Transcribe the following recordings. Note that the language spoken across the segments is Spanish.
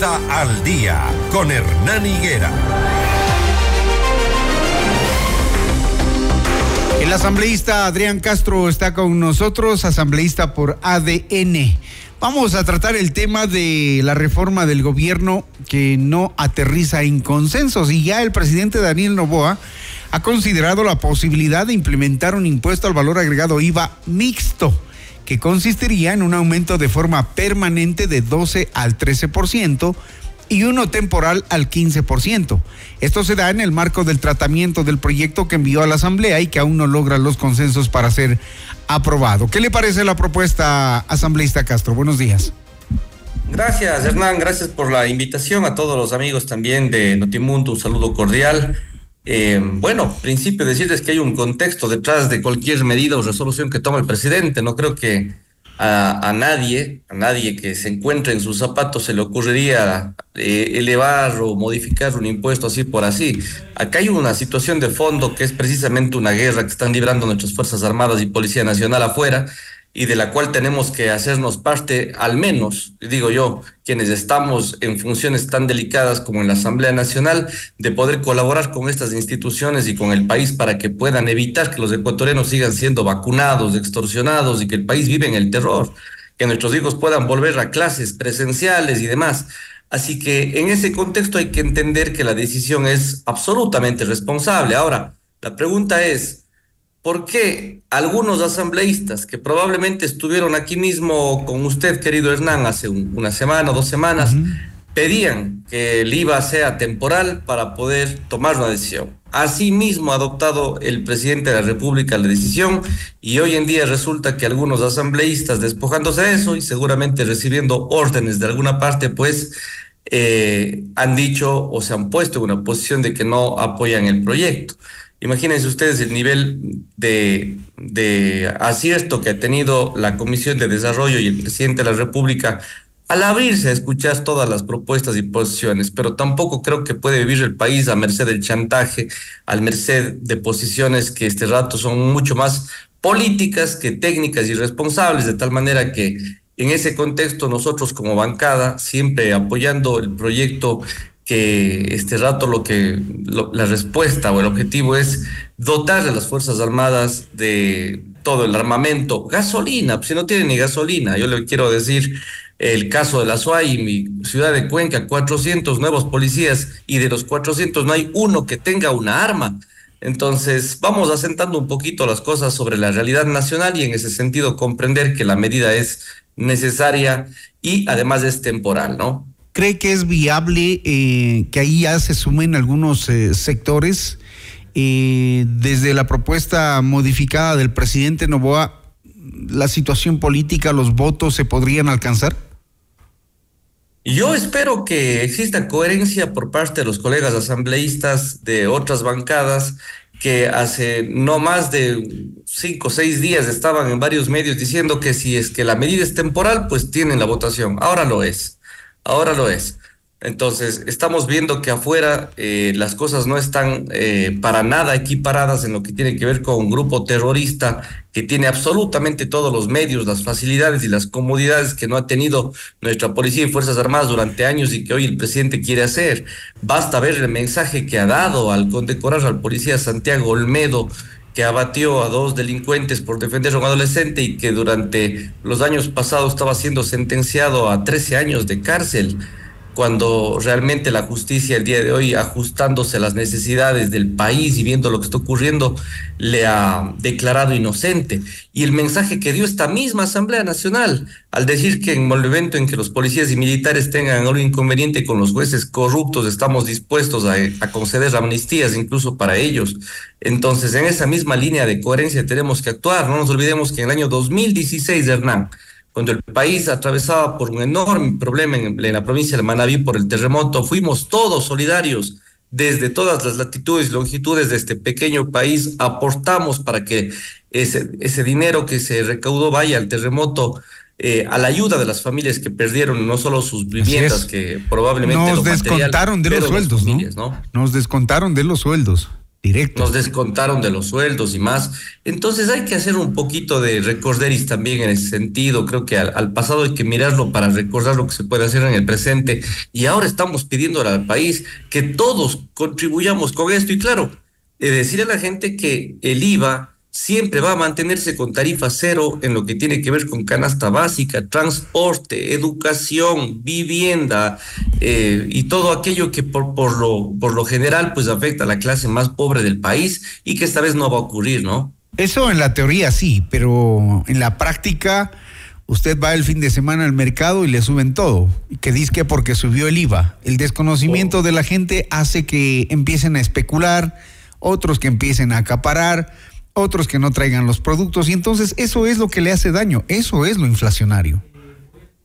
Al día con Hernán Higuera. El asambleísta Adrián Castro está con nosotros, asambleísta por ADN. Vamos a tratar el tema de la reforma del gobierno que no aterriza en consensos y ya el presidente Daniel Novoa ha considerado la posibilidad de implementar un impuesto al valor agregado IVA mixto que consistiría en un aumento de forma permanente de 12 al 13% y uno temporal al 15%. Esto se da en el marco del tratamiento del proyecto que envió a la Asamblea y que aún no logra los consensos para ser aprobado. ¿Qué le parece la propuesta, asambleísta Castro? Buenos días. Gracias, Hernán. Gracias por la invitación a todos los amigos también de Notimundo. Un saludo cordial. Eh, bueno, principio decirles que hay un contexto detrás de cualquier medida o resolución que toma el presidente. No creo que a, nadie, a nadie que se encuentre en sus zapatos se le ocurriría eh, elevar o modificar un impuesto así por así. Acá hay una situación de fondo que es precisamente una guerra que están librando nuestras Fuerzas Armadas y Policía Nacional afuera y de la cual tenemos que hacernos parte, al menos, digo yo, quienes estamos en funciones tan delicadas como en la Asamblea Nacional, de poder colaborar con estas instituciones y con el país para que puedan evitar que los ecuatorianos sigan siendo vacunados, extorsionados y que el país vive en el terror, que nuestros hijos puedan volver a clases presenciales y demás. Así que en ese contexto hay que entender que la decisión es absolutamente responsable. Ahora, la pregunta es, ¿Por qué algunos asambleístas que probablemente estuvieron aquí mismo con usted, querido Hernán, hace una semana o dos semanas, pedían que el IVA sea temporal para poder tomar una decisión? Asimismo ha adoptado el presidente de la República la decisión y hoy en día resulta que algunos asambleístas despojándose de eso y seguramente recibiendo órdenes de alguna parte, pues eh, han dicho o se han puesto en una posición de que no apoyan el proyecto. Imagínense ustedes el nivel de, acierto que ha tenido la Comisión de Desarrollo y el presidente de la República al abrirse a escuchar todas las propuestas y posiciones, pero tampoco creo que puede vivir el país a merced del chantaje, al merced de posiciones que este rato son mucho más políticas que técnicas y responsables, de tal manera que en ese contexto nosotros como bancada, siempre apoyando el proyecto que este rato lo que la respuesta o el objetivo es dotar a las Fuerzas Armadas de todo el armamento, gasolina, pues si no tiene ni gasolina, yo le quiero decir el caso de la SUAY, mi ciudad de Cuenca, 400 nuevos policías y de los 400 no hay uno que tenga una arma. Entonces, vamos asentando un poquito las cosas sobre la realidad nacional y en ese sentido comprender que la medida es necesaria y además es temporal, ¿no? ¿Cree que es viable eh, que ahí ya se sumen algunos eh, sectores? Eh, desde la propuesta modificada del presidente Novoa, ¿la situación política, los votos se podrían alcanzar? Yo espero que exista coherencia por parte de los colegas asambleístas de otras bancadas que hace no más de cinco o seis días estaban en varios medios diciendo que si es que la medida es temporal, pues tienen la votación. Ahora lo es ahora lo es. Entonces, estamos viendo que afuera eh, las cosas no están eh, para nada equiparadas en lo que tiene que ver con un grupo terrorista que tiene absolutamente todos los medios, las facilidades y las comodidades que no ha tenido nuestra policía y Fuerzas Armadas durante años y que hoy el presidente quiere hacer. Basta ver el mensaje que ha dado al condecorar al policía Santiago Olmedo que abatió a dos delincuentes por defender a un adolescente y que durante los años pasados estaba siendo sentenciado a 13 años de cárcel cuando realmente la justicia el día de hoy, ajustándose a las necesidades del país y viendo lo que está ocurriendo, le ha declarado inocente. Y el mensaje que dio esta misma Asamblea Nacional al decir que en el evento en que los policías y militares tengan algún inconveniente con los jueces corruptos, estamos dispuestos a, a conceder amnistías incluso para ellos. Entonces, en esa misma línea de coherencia tenemos que actuar. No nos olvidemos que en el año 2016, Hernán, cuando el país atravesaba por un enorme problema en, la provincia de Manabí por el terremoto, fuimos todos solidarios desde todas las latitudes y longitudes de este pequeño país, aportamos para que ese, ese dinero que se recaudó vaya al terremoto. Eh, a la ayuda de las familias que perdieron no solo sus viviendas, que probablemente nos descontaron de los sueldos, ¿no? Nos descontaron de los sueldos. Nos descontaron de los sueldos y más. Entonces hay que hacer un poquito de recorderis también en ese sentido. Creo que al, al, pasado hay que mirarlo para recordar lo que se puede hacer en el presente. Y ahora estamos pidiendo al país que todos contribuyamos con esto. Y claro, eh, decir a la gente que el IVA siempre va a mantenerse con tarifa cero en lo que tiene que ver con canasta básica, transporte, educación, vivienda eh, y todo aquello que por, por, lo, por lo general pues afecta a la clase más pobre del país y que esta vez no va a ocurrir, ¿no? Eso en la teoría sí, pero en la práctica usted va el fin de semana al mercado y le suben todo. Y que dice que porque subió el IVA. El desconocimiento oh. de la gente hace que empiecen a especular, otros que empiecen a acaparar otros que no traigan los productos y entonces eso es lo que le hace daño, eso es lo inflacionario.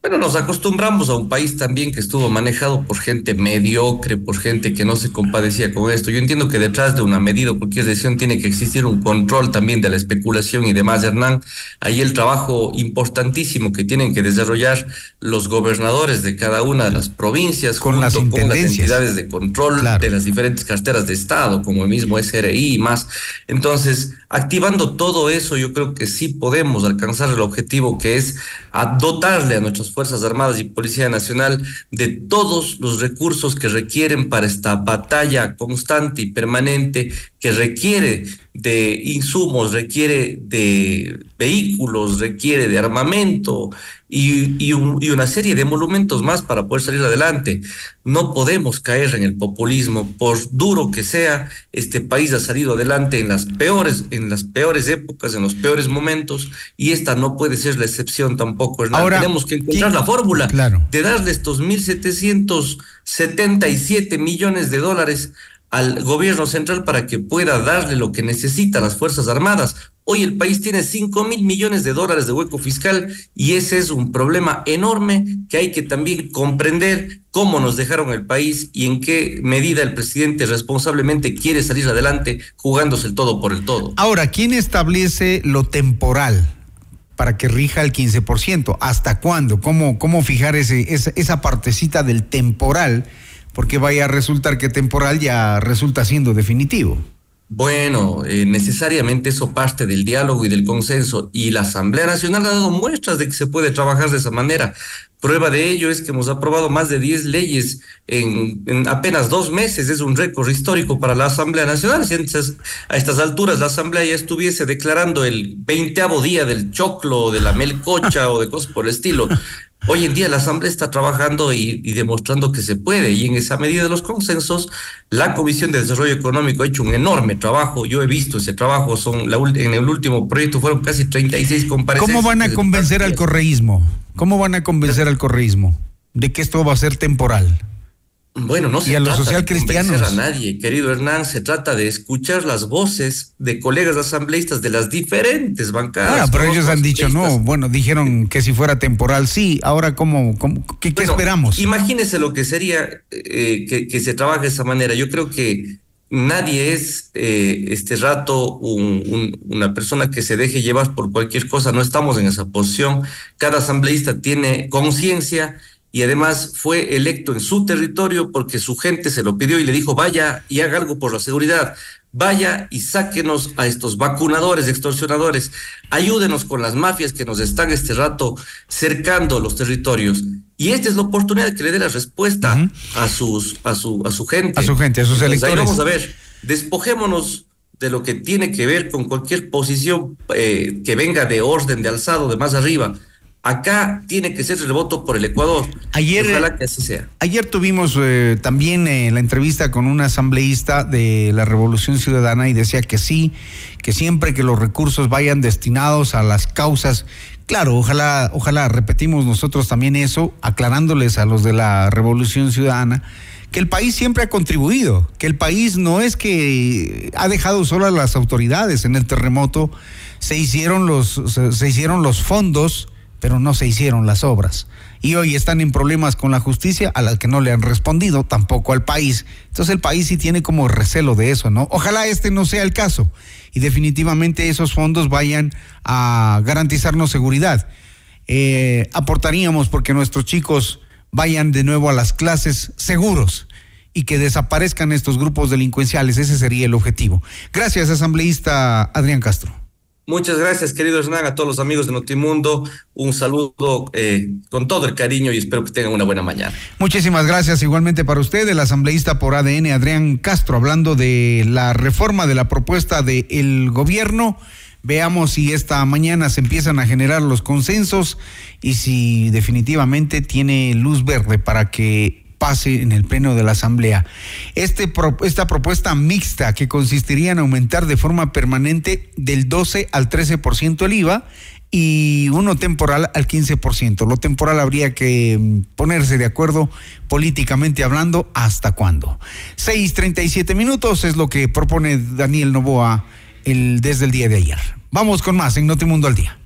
Bueno, nos acostumbramos a un país también que estuvo manejado por gente mediocre, por gente que no se compadecía con esto. Yo entiendo que detrás de una medida o cualquier decisión tiene que existir un control también de la especulación y demás, Hernán. Ahí el trabajo importantísimo que tienen que desarrollar los gobernadores de cada una de las provincias con, las, con las entidades de control claro. de las diferentes carteras de Estado, como el mismo SRI y más. Entonces, activando todo eso, yo creo que sí podemos alcanzar el objetivo que es a dotarle a nuestras Fuerzas Armadas y Policía Nacional de todos los recursos que requieren para esta batalla constante y permanente que requiere de insumos, requiere de vehículos, requiere de armamento y, y, un, y, una serie de monumentos más para poder salir adelante. No podemos caer en el populismo, por duro que sea, este país ha salido adelante en las peores, en las peores épocas, en los peores momentos, y esta no puede ser la excepción tampoco. Ahora, tenemos que encontrar la fórmula claro. de darle estos 1.777 millones de dólares al gobierno central para que pueda darle lo que necesita a las Fuerzas Armadas. Hoy el país tiene 5 mil millones de dólares de hueco fiscal y ese es un problema enorme que hay que también comprender cómo nos dejaron el país y en qué medida el presidente responsablemente quiere salir adelante jugándose el todo por el todo. Ahora, ¿quién establece lo temporal? para que rija el 15%. ¿Hasta cuándo? ¿Cómo, cómo fijar ese, esa, esa partecita del temporal? Porque vaya a resultar que temporal ya resulta siendo definitivo. Bueno, eh, necesariamente eso parte del diálogo y del consenso y la Asamblea Nacional ha dado muestras de que se puede trabajar de esa manera. Prueba de ello es que hemos aprobado más de 10 leyes en, en apenas dos meses. Es un récord histórico para la Asamblea Nacional. Si entonces, a estas alturas la Asamblea ya estuviese declarando el veinteavo día del choclo, de la melcocha o de cosas por el estilo. Hoy en día la Asamblea está trabajando y, y, demostrando que se puede y en esa medida de los consensos, la Comisión de Desarrollo Económico ha hecho un enorme trabajo. Yo he visto ese trabajo, son la, en el último proyecto fueron casi 36 comparecencias. ¿Cómo van a convencer al correísmo? ¿Cómo van a convencer al correísmo de que esto va a ser temporal? Bueno, no y se a los trata social de convencer a nadie, querido Hernán, se trata de escuchar las voces de colegas asambleístas de las diferentes bancadas. Ah, pero ellos han dicho no, bueno, dijeron que si fuera temporal sí, ahora cómo, cómo qué, esperamos? Imagínese lo que sería eh, que, que se trabaje de esa manera. Yo creo que nadie es eh, este rato un- un- una persona que se deje llevar por cualquier cosa. No estamos en esa posición. Cada asambleísta tiene conciencia y además fue electo en su territorio porque su gente se lo pidió y le dijo vaya y haga algo por la seguridad. Vaya y sáquenos a estos vacunadores, extorsionadores. Ayúdenos con las mafias que nos están este rato cercando los territorios. Y esta es la oportunidad que le dé la respuesta a sus a su a su gente. A su gente, a sus Entonces, ahí electores. vamos a ver, despojémonos de lo que tiene que ver con cualquier posición eh, que venga de orden, de alzado, de más arriba. Acá tiene que ser el voto por el Ecuador. Ayer- Ojalá que así sea. Ayer tuvimos eh, también eh, la entrevista con un asambleísta de la Revolución Ciudadana y decía que sí, que siempre que los recursos vayan destinados a las causas, claro, ojalá, ojalá repetimos nosotros también eso, aclarándoles a los de la Revolución Ciudadana, que el país siempre ha contribuido, que el país no es que ha dejado solo a las autoridades en el terremoto, se hicieron los, se, se hicieron los fondos pero no se hicieron las obras. Y hoy están en problemas con la justicia a las que no le han respondido, tampoco al país. Entonces el país sí tiene como recelo de eso, ¿no? Ojalá este no sea el caso y definitivamente esos fondos vayan a garantizarnos seguridad. Eh, aportaríamos porque nuestros chicos vayan de nuevo a las clases seguros y que desaparezcan estos grupos delincuenciales. Ese sería el objetivo. Gracias, asambleísta Adrián Castro. Muchas gracias, querido Hernán, a todos los amigos de Notimundo. Un saludo eh, con todo el cariño y espero que tengan una buena mañana. Muchísimas gracias igualmente para usted, el asambleísta por ADN, Adrián Castro, hablando de la reforma de la propuesta del gobierno. Veamos si esta mañana se empiezan a generar los consensos y si definitivamente tiene luz verde para que pase en el pleno de la Asamblea. Este, esta propuesta mixta que consistiría en aumentar de forma permanente del 12 al 13% el IVA y uno temporal al 15%. Lo temporal habría que mm, ponerse de acuerdo políticamente hablando hasta cuándo. 6.37 minutos es lo que propone Daniel Novoa el, desde el día de ayer. Vamos con más en Notimundo al Día.